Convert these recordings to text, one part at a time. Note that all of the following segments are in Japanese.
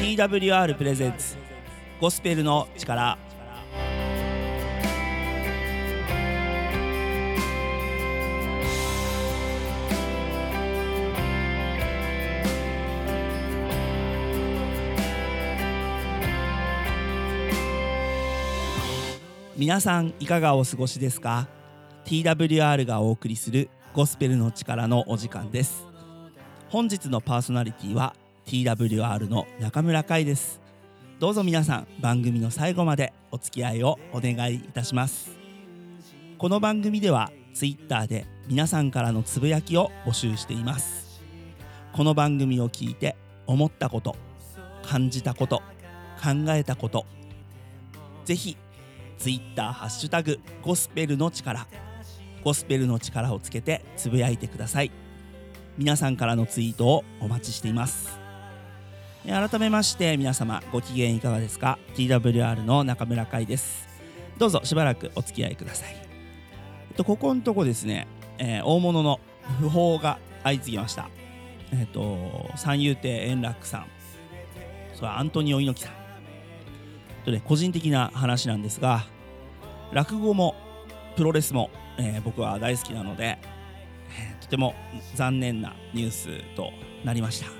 TWR プレゼンツゴスペルの力。皆さんいかがお過ごしですか？TWR がお送りするゴスペルの力のお時間です。本日のパーソナリティは TWR の中村海です。どうぞ皆さん番組の最後までお付き合いをお願いいたします。この番組では Twitter で皆さんからのつぶやきを募集しています。この番組を聞いて思ったこと感じたこと考えたことぜひ Twitter ハッシュタグゴスペルの力ゴスペルの力をつけてつぶやいてください。皆さんからのツイートをお待ちしています。改めまして皆様ご機嫌いかがですか？TWR の中村海です。どうぞしばらくお付き合いください、えっと、ここのとこですね、えー、大物の訃報が相次ぎました。えっと三遊亭円楽さん。それはアントニオ猪木さん。とね個人的な話なんですが落語もプロレスも、えー、僕は大好きなので、えー、とても残念なニュースとなりました。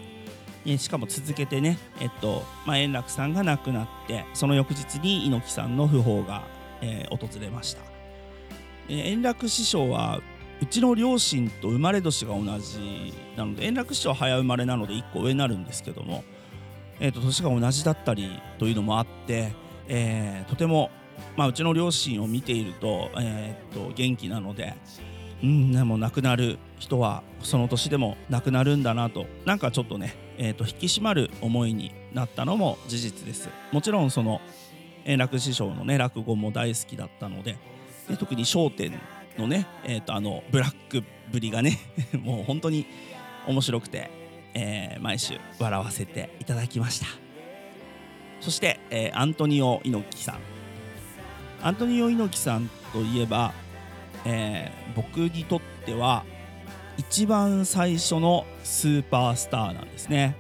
えしかも続けてね、えっとまあ、円楽さんが亡くなってその翌日に猪木さんの訃報が、えー、訪れました、えー、円楽師匠はうちの両親と生まれ年が同じなので円楽師匠は早生まれなので1個上になるんですけども、えーと、年が同じだったりというのもあって、えー、とても、まあ、うちの両親を見ていると,、えーと元気なのでうん、でも亡くなる人はその年でも亡くなるんだなとなんかちょっとね、えーと、引き締まる思いになったのも事実です。もちろんその円楽師匠のね落語も大好きだったのでで特に『笑点』のね、えーと、あのブラックぶりがね もう本当に面白くて、えー、毎週笑わせていただきました。そして、えー、アントニオ猪木さん。アントニオ猪木さんといえばえー、僕にとっては一番最初のスーパースターなんですね。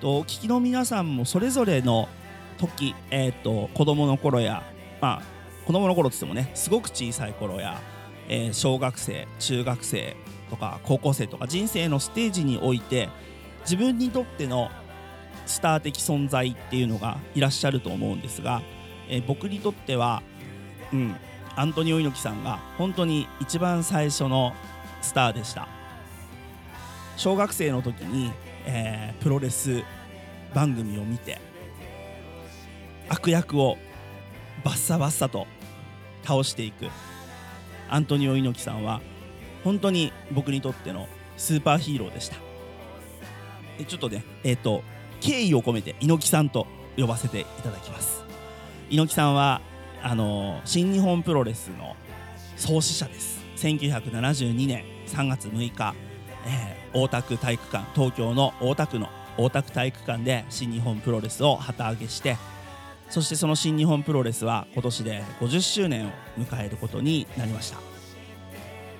と聞きの皆さんもそれぞれの時、えーと、子供の頃や、まあ、子供の頃っつってもねすごく小さい頃や、えー、小学生中学生とか高校生とか人生のステージにおいて自分にとってのスター的存在っていうのがいらっしゃると思うんですが、えー、僕にとっては、うん、アントニオ猪木さんが本当に一番最初のスターでした。小学生の時に、えー、プロレス番組を見て悪役をバッサバッサと倒していく。アントニオ猪木さんは本当に僕にとってのスーパーヒーローでした。ちょっとねえっ、ー、と敬意を込めて猪木さんと呼ばせていただきます。猪木さんはあの新日本プロレスの創始者です。1972年3月6日、えー、大田区体育館東京の大田区の大田区体育館で新日本プロレスを旗揚げしてそしてその新日本プロレスは今年で50周年を迎えることになりました。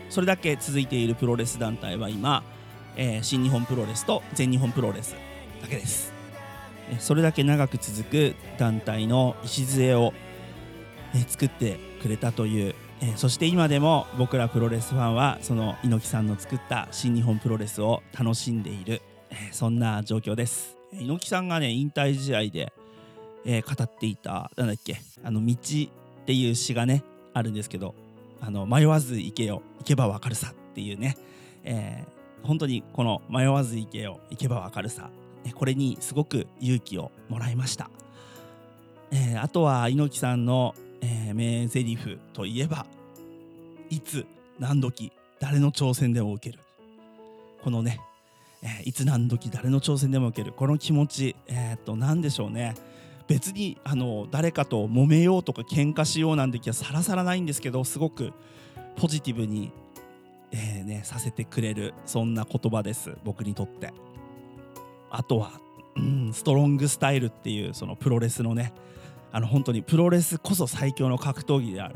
それだけ続いているプロレス団体は今、えー、新日本プロレスと全日本プロレスだけです。それだけ長く続く団体の礎をえ作ってくれたという、えそして今でも僕らプロレスファンはその猪木さんの作った新日本プロレスを楽しんでいる、えそんな状況です。猪木さんがね引退試合で、え語っていたなんだっけあの道っていう詩がねあるんですけどあの迷わず行けよ行けばわかるさっていうね、えー、本当にこの迷わず行けよ行けばわかるさこれにすごく勇気をもらいました、えー、あとは猪木さんのえー、名台詞といえばいつ何時誰の挑戦でも受ける。このね、えー、いつ何時誰の挑戦でも受ける。この気持ち、えー、っと何でしょうね。別にあの誰かと揉めようとか喧嘩しようなんて気はさらさらないんですけどすごくポジティブに、えーね、させてくれるそんな言葉です。僕にとって。あとは、うん、ストロングスタイルっていうそのプロレスのねあの本当にプロレスこそ最強の格闘技である。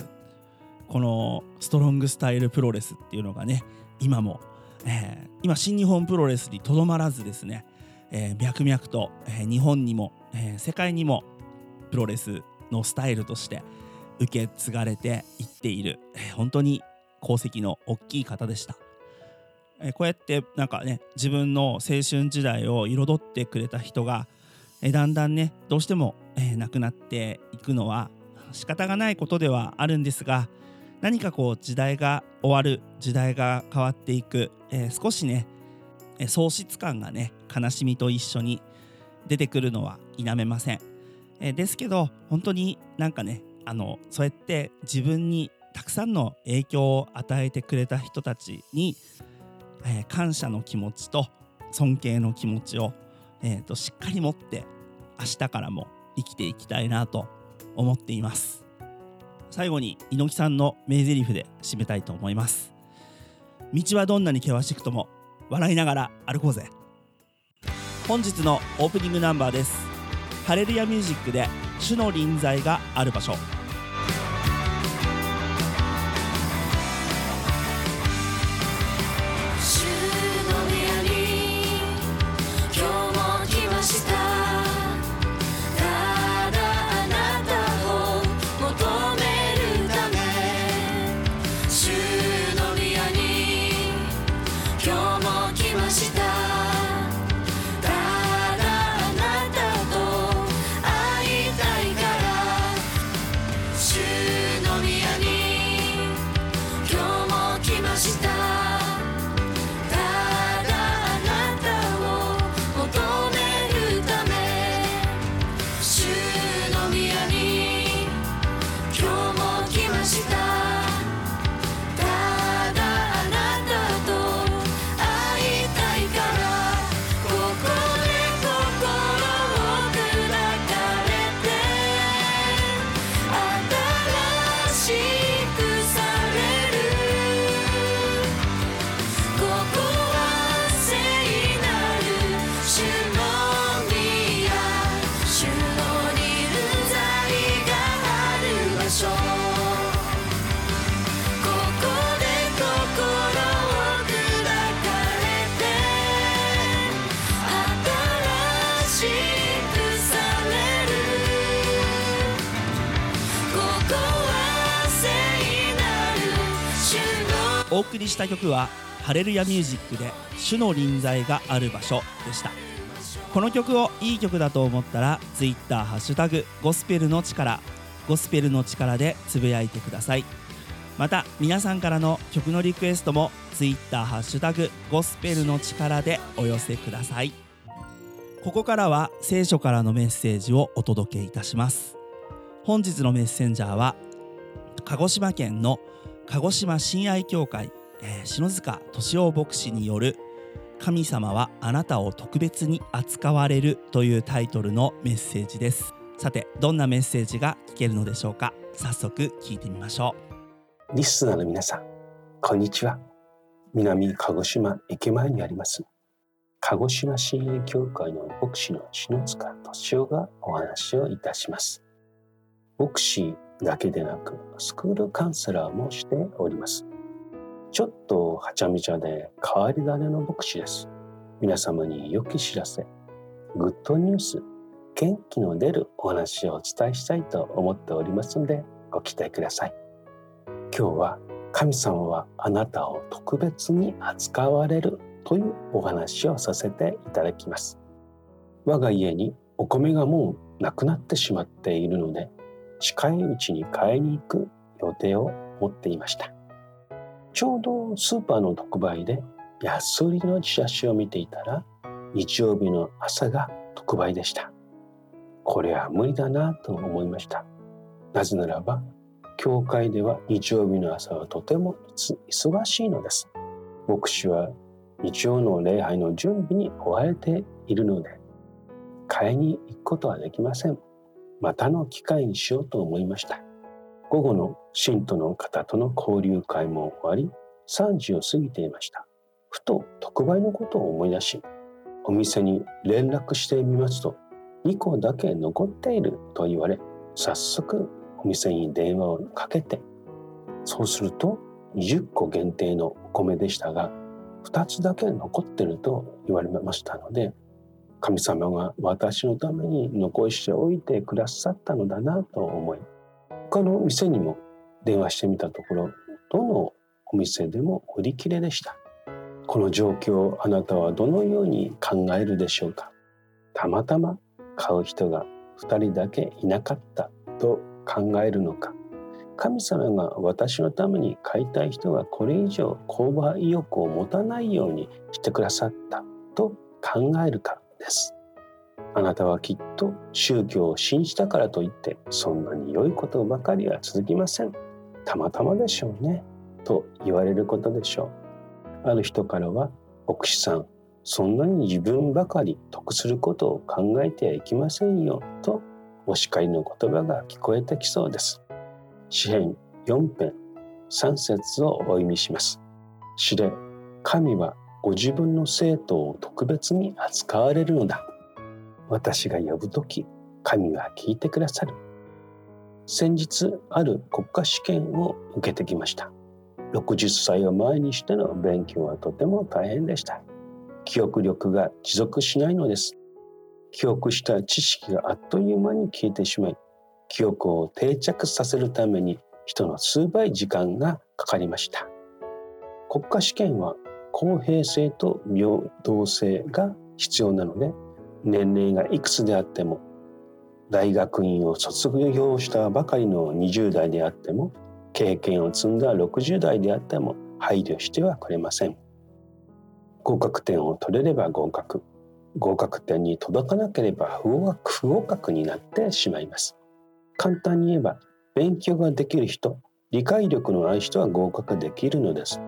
このストロングスタイルプロレスっていうのがね今も、えー、今新日本プロレスにとどまらずですね、えー、脈々と、えー、日本にも、えー、世界にもプロレスのスタイルとして受け継がれていっている、えー、本当に功績の大きい方でした。えー、こうやってなんかね自分の青春時代を彩ってくれた人が、えー、だんだんねどうしても、えー、亡くなっていくのは仕方がないことではあるんですが何かこう時代が終わる時代が変わっていく、えー、少しね喪失感がね悲しみと一緒に出てくるのは否めません、えー、ですけど本当になんかねあのそうやって自分にたくさんの影響を与えてくれた人たちに、えー、感謝の気持ちと尊敬の気持ちを、えーと、しっかり持って明日からも生きていきたいなと思っています。最後に猪木さんの名台詞で締めたいと思います。道はどんなに険しくとも笑いながら歩こうぜ。本日のオープニングナンバーです。ハレルヤミュージックで主の臨在がある場所。りした曲はハレルヤミュージックで主の臨在がある場所でした。この曲をいい曲だと思ったら Twitter ハッシュタグゴスペルの力ゴスペルの力でつぶやいてください。また皆さんからの曲のリクエストも Twitter ハッシュタグゴスペルの力でお寄せください。ここからは聖書からのメッセージをお届けいたします。本日のメッセンジャーは鹿児島県の鹿児島親愛協会、えー、篠塚敏夫牧師による「神様はあなたを特別に扱われる」というタイトルのメッセージです。さてどんなメッセージが聞けるのでしょうか？早速聞いてみましょう。リスナーの皆さんこんにちは。南鹿児島駅前にあります鹿児島親愛協会の牧師の篠塚敏夫がお話をいたします。牧師だけでなくスクールカウンセラーもしております。ちょっとはちゃめちゃで変わり種の牧師です。皆様に良き知らせグッドニュース元気の出るお話をお伝えしたいと思っておりますのでご期待ください。今日は神様はあなたを特別に扱われるというお話をさせていただきます。我が家にお米がもうなくなってしまっているので近いうちに買いに行く予定を持っていました。ちょうどスーパーの特売で安売りのチラシを見ていたら日曜日の朝が特売でした。これは無理だなと思いました。なぜならば教会では日曜日の朝はとても忙しいのです。牧師は日曜の礼拝の準備に追われているので買いに行くことはできません。またの機会にしようと思いました。午後の信徒の方との交流会も終わり3時を過ぎていました。ふと特売のことを思い出しお店に連絡してみますと2個だけ残っていると言われ早速お店に電話をかけてそうすると20個限定のお米でしたが2つだけ残ってると言われましたので神様が私のために残しておいてくださったのだなと思い他の店にも電話してみたところどのお店でも売り切れでした。この状況あなたはどのように考えるでしょうか。たまたま買う人が2人だけいなかったと考えるのか。神様が私のために買いたい人がこれ以上購買意欲を持たないようにしてくださったと考えるかです。あなたはきっと宗教を信じたからといってそんなに良いことばかりは続きません。たまたまでしょうね。と言われることでしょう。ある人からは牧師さんそんなに自分ばかり得することを考えてはいけませんよとお叱りの言葉が聞こえてきそうです。詩編4編3節をお読みします詩で神はご自分の生徒を特別に扱われるのだ。私が呼ぶ時神は聞いてくださる。先日ある国家試験を受けてきました。60歳を前にしての勉強はとても大変でした。記憶力が持続しないのです。記憶した知識があっという間に消えてしまい記憶を定着させるために人の数倍時間がかかりました。国家試験は公平性と平等性が必要なので年齢がいくつであっても大学院を卒業したばかりの20代であっても経験を積んだ60代であっても配慮してはくれません。合格点を取れれば合格。合格点に届かなければ不合格不合格になってしまいます。簡単に言えば勉強ができる人理解力のある人は合格できるのです。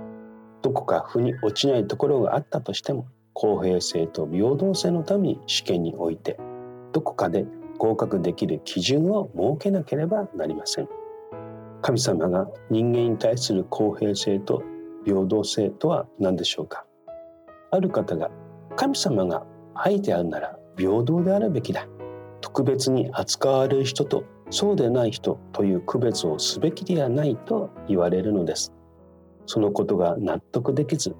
どこか腑に落ちないところがあったとしても公平性と平等性のために試験においてどこかで合格できる基準を設けなければなりません。神様が人間に対する公平性と平等性とは何でしょうか？ある方が神様が愛であるなら平等であるべきだ。特別に扱われる人とそうでない人という区別をすべきではないと言われるのです。そのことが納得できず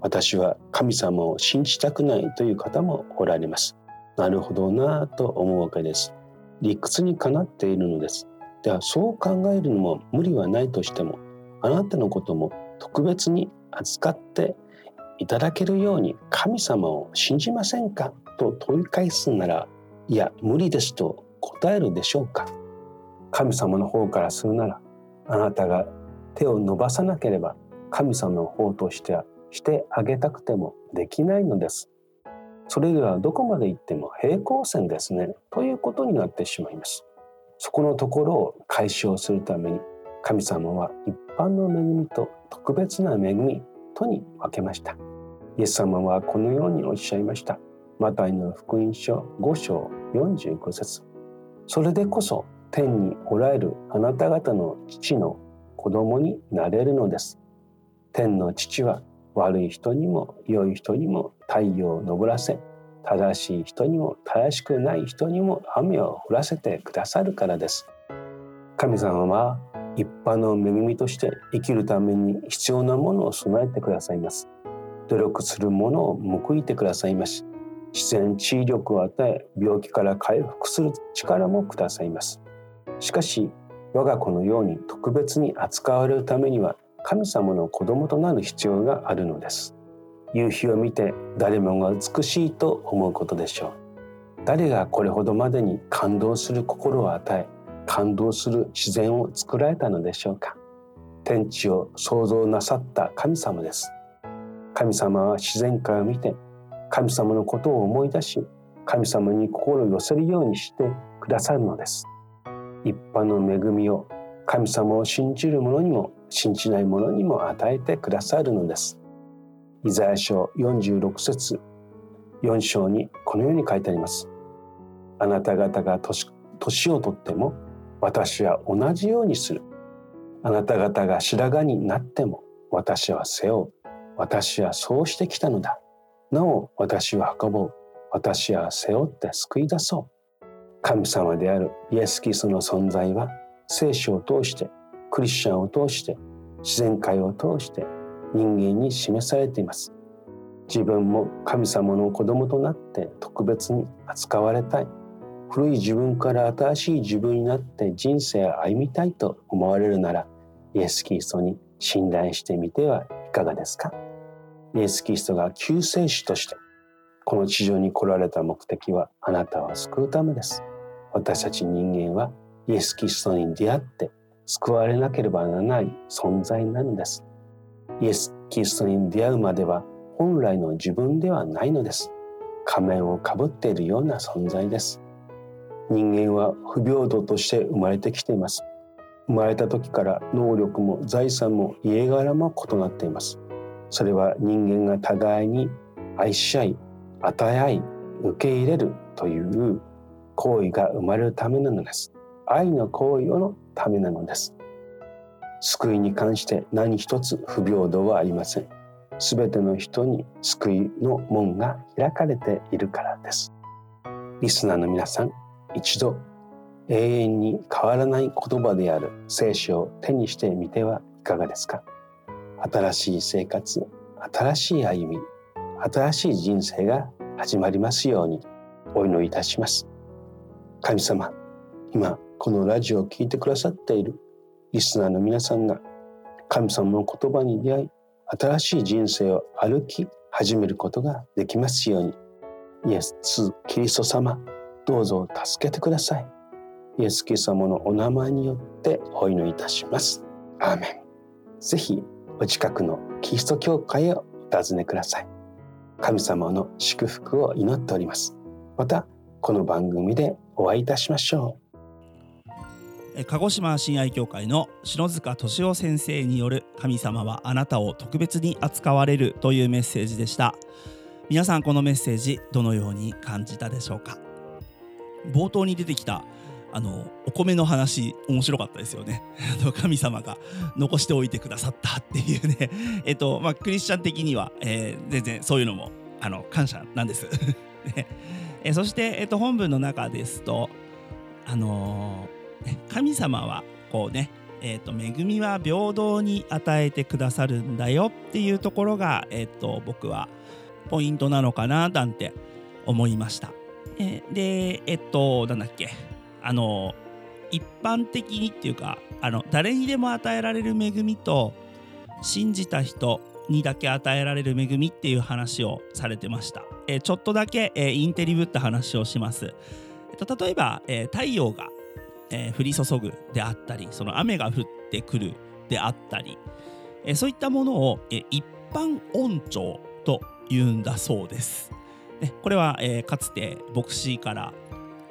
私は神様を信じたくないという方もおられます。なるほどなぁと思うわけです。理屈にかなっているのです。ではそう考えるのも無理はないとしてもあなたのことも特別に扱っていただけるように神様を信じませんかと問い返すならいや無理ですと答えるでしょうか。神様の方からするならあなたが手を伸ばさなければ神様の方としてはしてあげたくてもできないのです。それではどこまで行っても平行線ですねということになってしまいます。そこのところを解消するために神様は一般の恵みと特別な恵みとに分けました。イエス様はこのようにおっしゃいました。マタイの福音書5章45節それでこそ天におられるあなた方の父の子供になれるのです。天の父は悪い人にも良い人にも太陽を昇らせ正しい人にも正しくない人にも雨を降らせてくださるからです。神様は一般の恵みとして生きるために必要なものを備えてくださいます。努力するものを報いてくださいます。自然治癒力を与え病気から回復する力もくださいます。しかし我が子のように特別に扱われるためには神様の子供となる必要があるのです。夕日を見て誰もが美しいと思うことでしょう。誰がこれほどまでに感動する心を与え感動する自然を作られたのでしょうか。天地を創造なさった神様です。神様は自然界を見て神様のことを思い出し神様に心を寄せるようにしてくださるのです。一般の恵みを神様を信じる者にも信じない者にも与えてくださるのです。イザヤ書46節4章にこのように書いてあります。あなた方が年をとっても私は同じようにする。あなた方が白髪になっても私は背負う。私はそうしてきたのだ。なお私は運ぼう。私は背負って救い出そう。神様であるイエス・キリストの存在は聖書を通してクリスチャンを通して自然界を通して人間に示されています。自分も神様の子供となって特別に扱われたい。古い自分から新しい自分になって人生を歩みたいと思われるならイエス・キリストに信頼してみてはいかがですか？イエス・キリストが救世主としてこの地上に来られた目的はあなたを救うためです。私たち人間はイエス・キリストに出会って救われなければならない存在なのです。イエス・キリストに出会うまでは本来の自分ではないのです。仮面をかぶっているような存在です。人間は不平等として生まれてきています。生まれた時から能力も財産も家柄も異なっています。それは人間が互いに愛し合い与え合い受け入れるという行為が生まれるためなのです。愛の行為のためなのです。救いに関して何一つ不平等はありません。すべての人に救いの門が開かれているからです。リスナーの皆さん一度永遠に変わらない言葉である聖書を手にしてみてはいかがですか？新しい生活新しい歩み新しい人生が始まりますようにお祈りいたします。神様今このラジオを聴いてくださっているリスナーの皆さんが神様の言葉に出会い新しい人生を歩き始めることができますように。イエス・キリスト様どうぞ助けてください。イエス・キリスト様のお名前によってお祈りいたします。アーメン。ぜひお近くのキリスト教会へお尋ねください。神様の祝福を祈っております。またこの番組でお会いいたしましょう。鹿児島親愛協会の篠塚敏夫先生による神様はあなたを特別に扱われるというメッセージでした。皆さんこのメッセージどのように感じたでしょうか？冒頭に出てきたあのお米の話面白かったですよね。神様が残しておいてくださったっていうね。えっとまあクリスチャン的には、えー、全然そういうのもあの感謝なんです。ね。えそして、えっと、本文の中ですとあのー、神様はこうねえーと、恵みは平等に与えてくださるんだよっていうところが、えーと僕はポイントなのかななんて思いました。えでえっとなんだっけあの一般的にっていうかあの誰にでも与えられる恵みと信じた人にだけ与えられる恵みっていう話をされてました。えちょっとだけ、えインテリぶった話をします。えっと、例えば、え太陽が、え降り注ぐであったりその雨が降ってくるであったり、えそういったものを、え一般恩寵と言うんだそうです。ね、これは、えー、かつて牧師から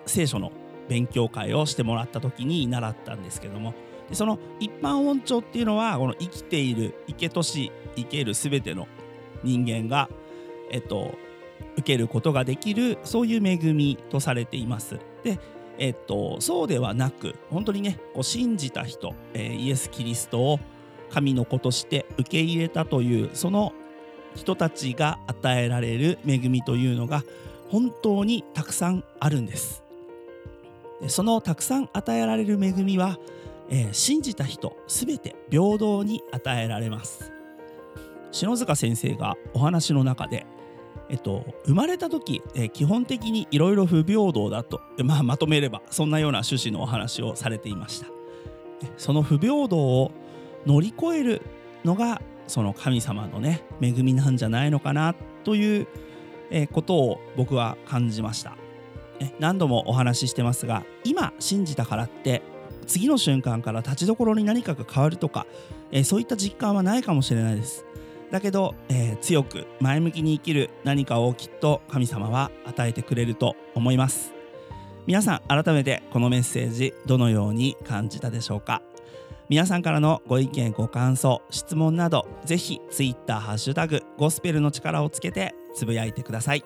聖書の勉強会をしてもらった時に習ったんですけどもでその一般音調っていうのはこの生きている生けとし生ける全ての人間が、えっと、受けることができるそういう恵みとされています。でえっと、そうではなく本当にねこう信じた人、えー、イエス・キリストを神の子として受け入れたというその人たちが与えられる恵みというのが本当にたくさんあるんです。でそのたくさん与えられる恵みは、えー、信じた人すべて平等に与えられます。篠塚先生がお話の中でえっと、生まれた時、え、基本的にいろいろ不平等だと、まあ、まとめればそんなような趣旨のお話をされていました。その不平等を乗り越えるのがその神様のね恵みなんじゃないのかなということを僕は感じました。何度もお話ししてますが今信じたからって次の瞬間から立ちどころに何かが変わるとかそういった実感はないかもしれないです。だけど、えー、強く前向きに生きる何かをきっと神様は与えてくれると思います。皆さん改めてこのメッセージどのように感じたでしょうか。皆さんからのご意見ご感想質問などぜひ Twitter ハッシュタグゴスペルの力をつけてつぶやいてください。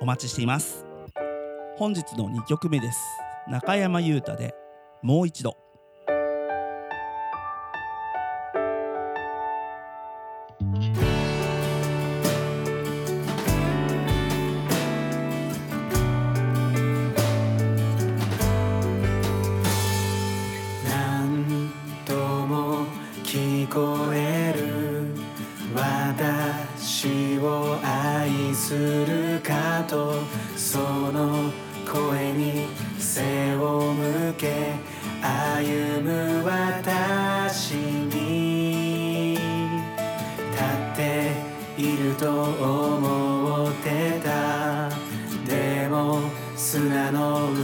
お待ちしています。本日の2曲目です。中山優太でもう一度。愛するかとその声に背を向け歩む私に。立っていると思ってた。でも砂の上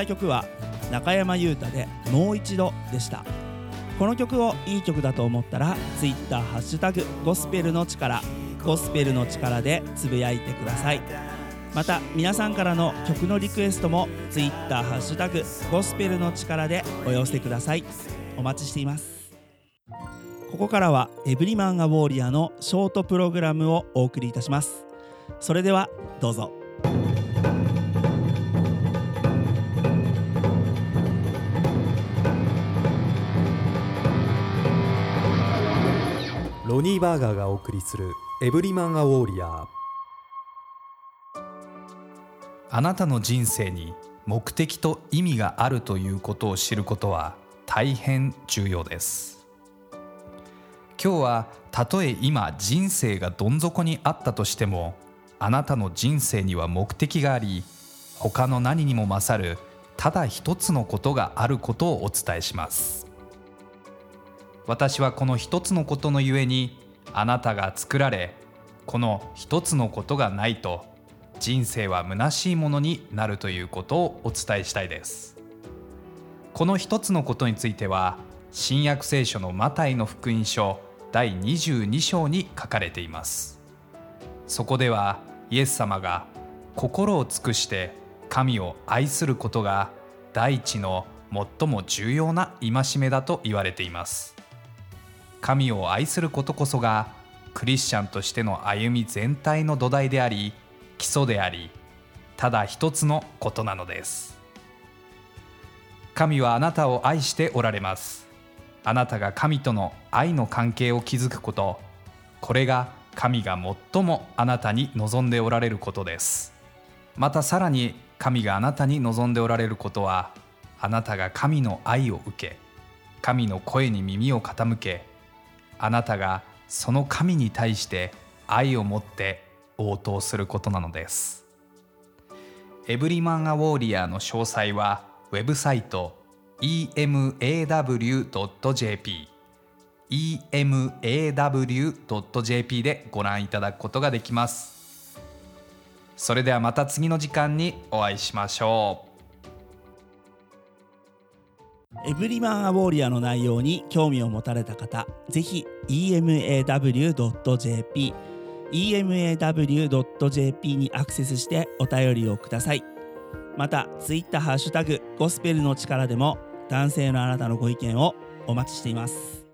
した曲は中山優太で「もう一度」でした。この曲をいい曲だと思ったら Twitter ハッシュタグゴスペルの力ゴスペルの力でつぶやいてください。また皆さんからの曲のリクエストも Twitter ハッシュタグゴスペルの力でお寄せください。お待ちしています。ここからはエブリマン・ア・ウォーリアのショートプログラムをお送りいたします。それではどうぞ。ロニー・バーガーがお送りする「エブリマン・ア・ウォーリアー。あなたの人生に目的と意味があるということを知ることは大変重要です。今日はたとえ今人生がどん底にあったとしてもあなたの人生には目的があり他の何にも勝るただ一つのことがあることをお伝えします。私はこの一つのことのゆえにあなたが作られこの一つのことがないと人生は虚しいものになるということをお伝えしたいです。この一つのことについては新約聖書のマタイの福音書第22章に書かれています。そこではイエス様が心を尽くして神を愛することが第一の最も重要な戒めだと言われています。神を愛することこそがクリスチャンとしての歩み全体の土台であり基礎でありただ一つのことなのです。神はあなたを愛しておられます。あなたが神との愛の関係を築くこと。これが神が最もあなたに望んでおられることです。またさらに神があなたに望んでおられることはあなたが神の愛を受け神の声に耳を傾けあなたがその神に対して愛を持って応答することなのです。エブリマン・ア・ウォーリアーの詳細はウェブサイト emaw.jp emaw.jp でご覧いただくことができます。それではまた次の時間にお会いしましょう。エブリマン・ア・ウォーリアの内容に興味を持たれた方ぜひ emaw.jp emaw.jp にアクセスしてお便りをください。またツイッターハッシュタグゴスペルの力でも男性のあなたのご意見をお待ちしています。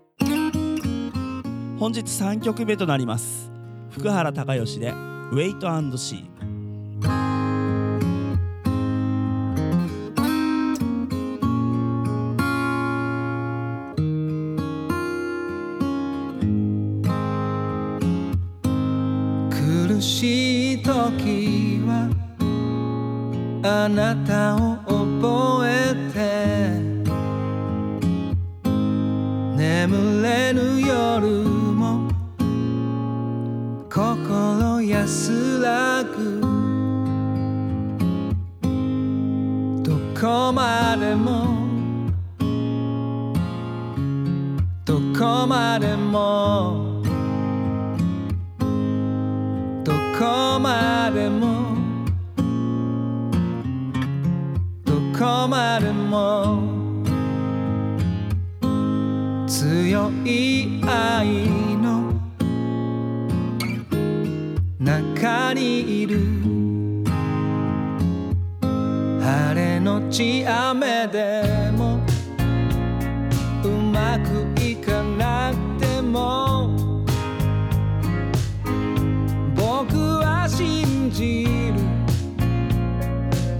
本日3曲目となります。福原孝義で「ウェイ眠れぬ夜も心安らぐ。どこまでもどこまでも。い愛の中にいる。晴れのち雨でもうまくいかなくても僕は信じる。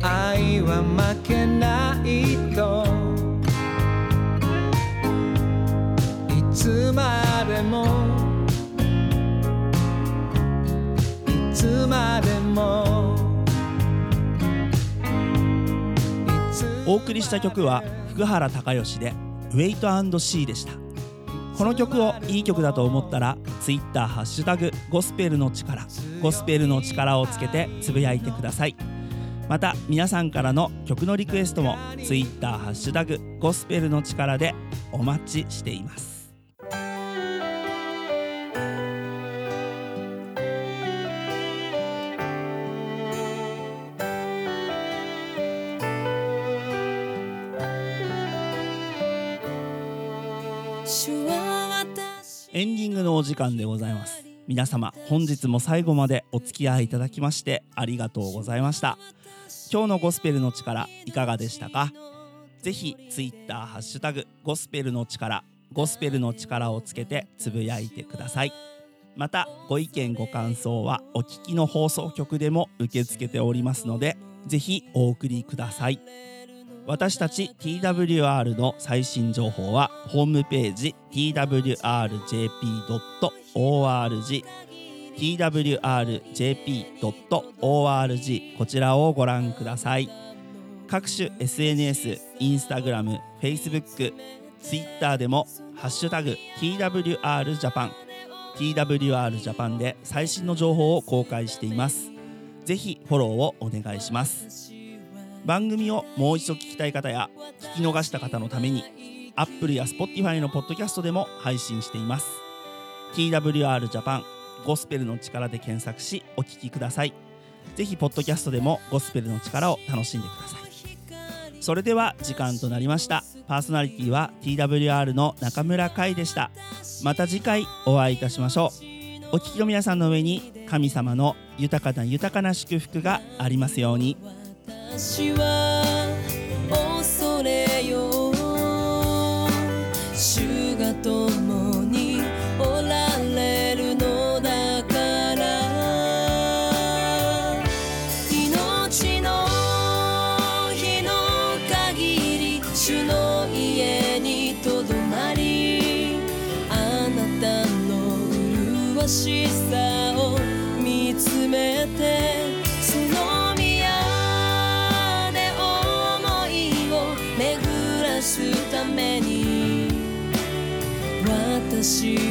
愛は負けないお送りした曲は福原孝義で「ウェイトシー」でした。この曲をいい曲だと思ったら Twitter ハッシュタグゴスペルの力ゴスペルの力をつけてつぶやいてください。また皆さんからの曲のリクエストも Twitter ハッシュタグゴスペルの力でお待ちしています。のお時間でございます。皆様本日も最後までお付き合いいただきましてありがとうございました。今日のゴスペルの力いかがでしたか？ぜひツイッターハッシュタグゴスペルの力ゴスペルの力をつけてつぶやいてください。またご意見ご感想はお聞きの放送局でも受け付けておりますのでぜひお送りください。私たち TWR の最新情報はホームページ twrjp.org twrjp.org こちらをご覧ください。各種 SNS、インスタグラム、Facebook、Twitter でもハッシュタグ TWRJAPAN TWRJAPAN で最新の情報を公開しています。ぜひフォローをお願いします。番組をもう一度聞きたい方や聞き逃した方のために Apple や Spotify のポッドキャストでも配信しています。TWR ジャパンゴスペルの力で検索しお聞きください。ぜひポッドキャストでもゴスペルの力を楽しんでください。それでは時間となりました。パーソナリティは TWR の中村海でした。また次回お会いいたしましょう。お聞きの皆さんの上に神様の豊かな豊かな祝福がありますように。私は私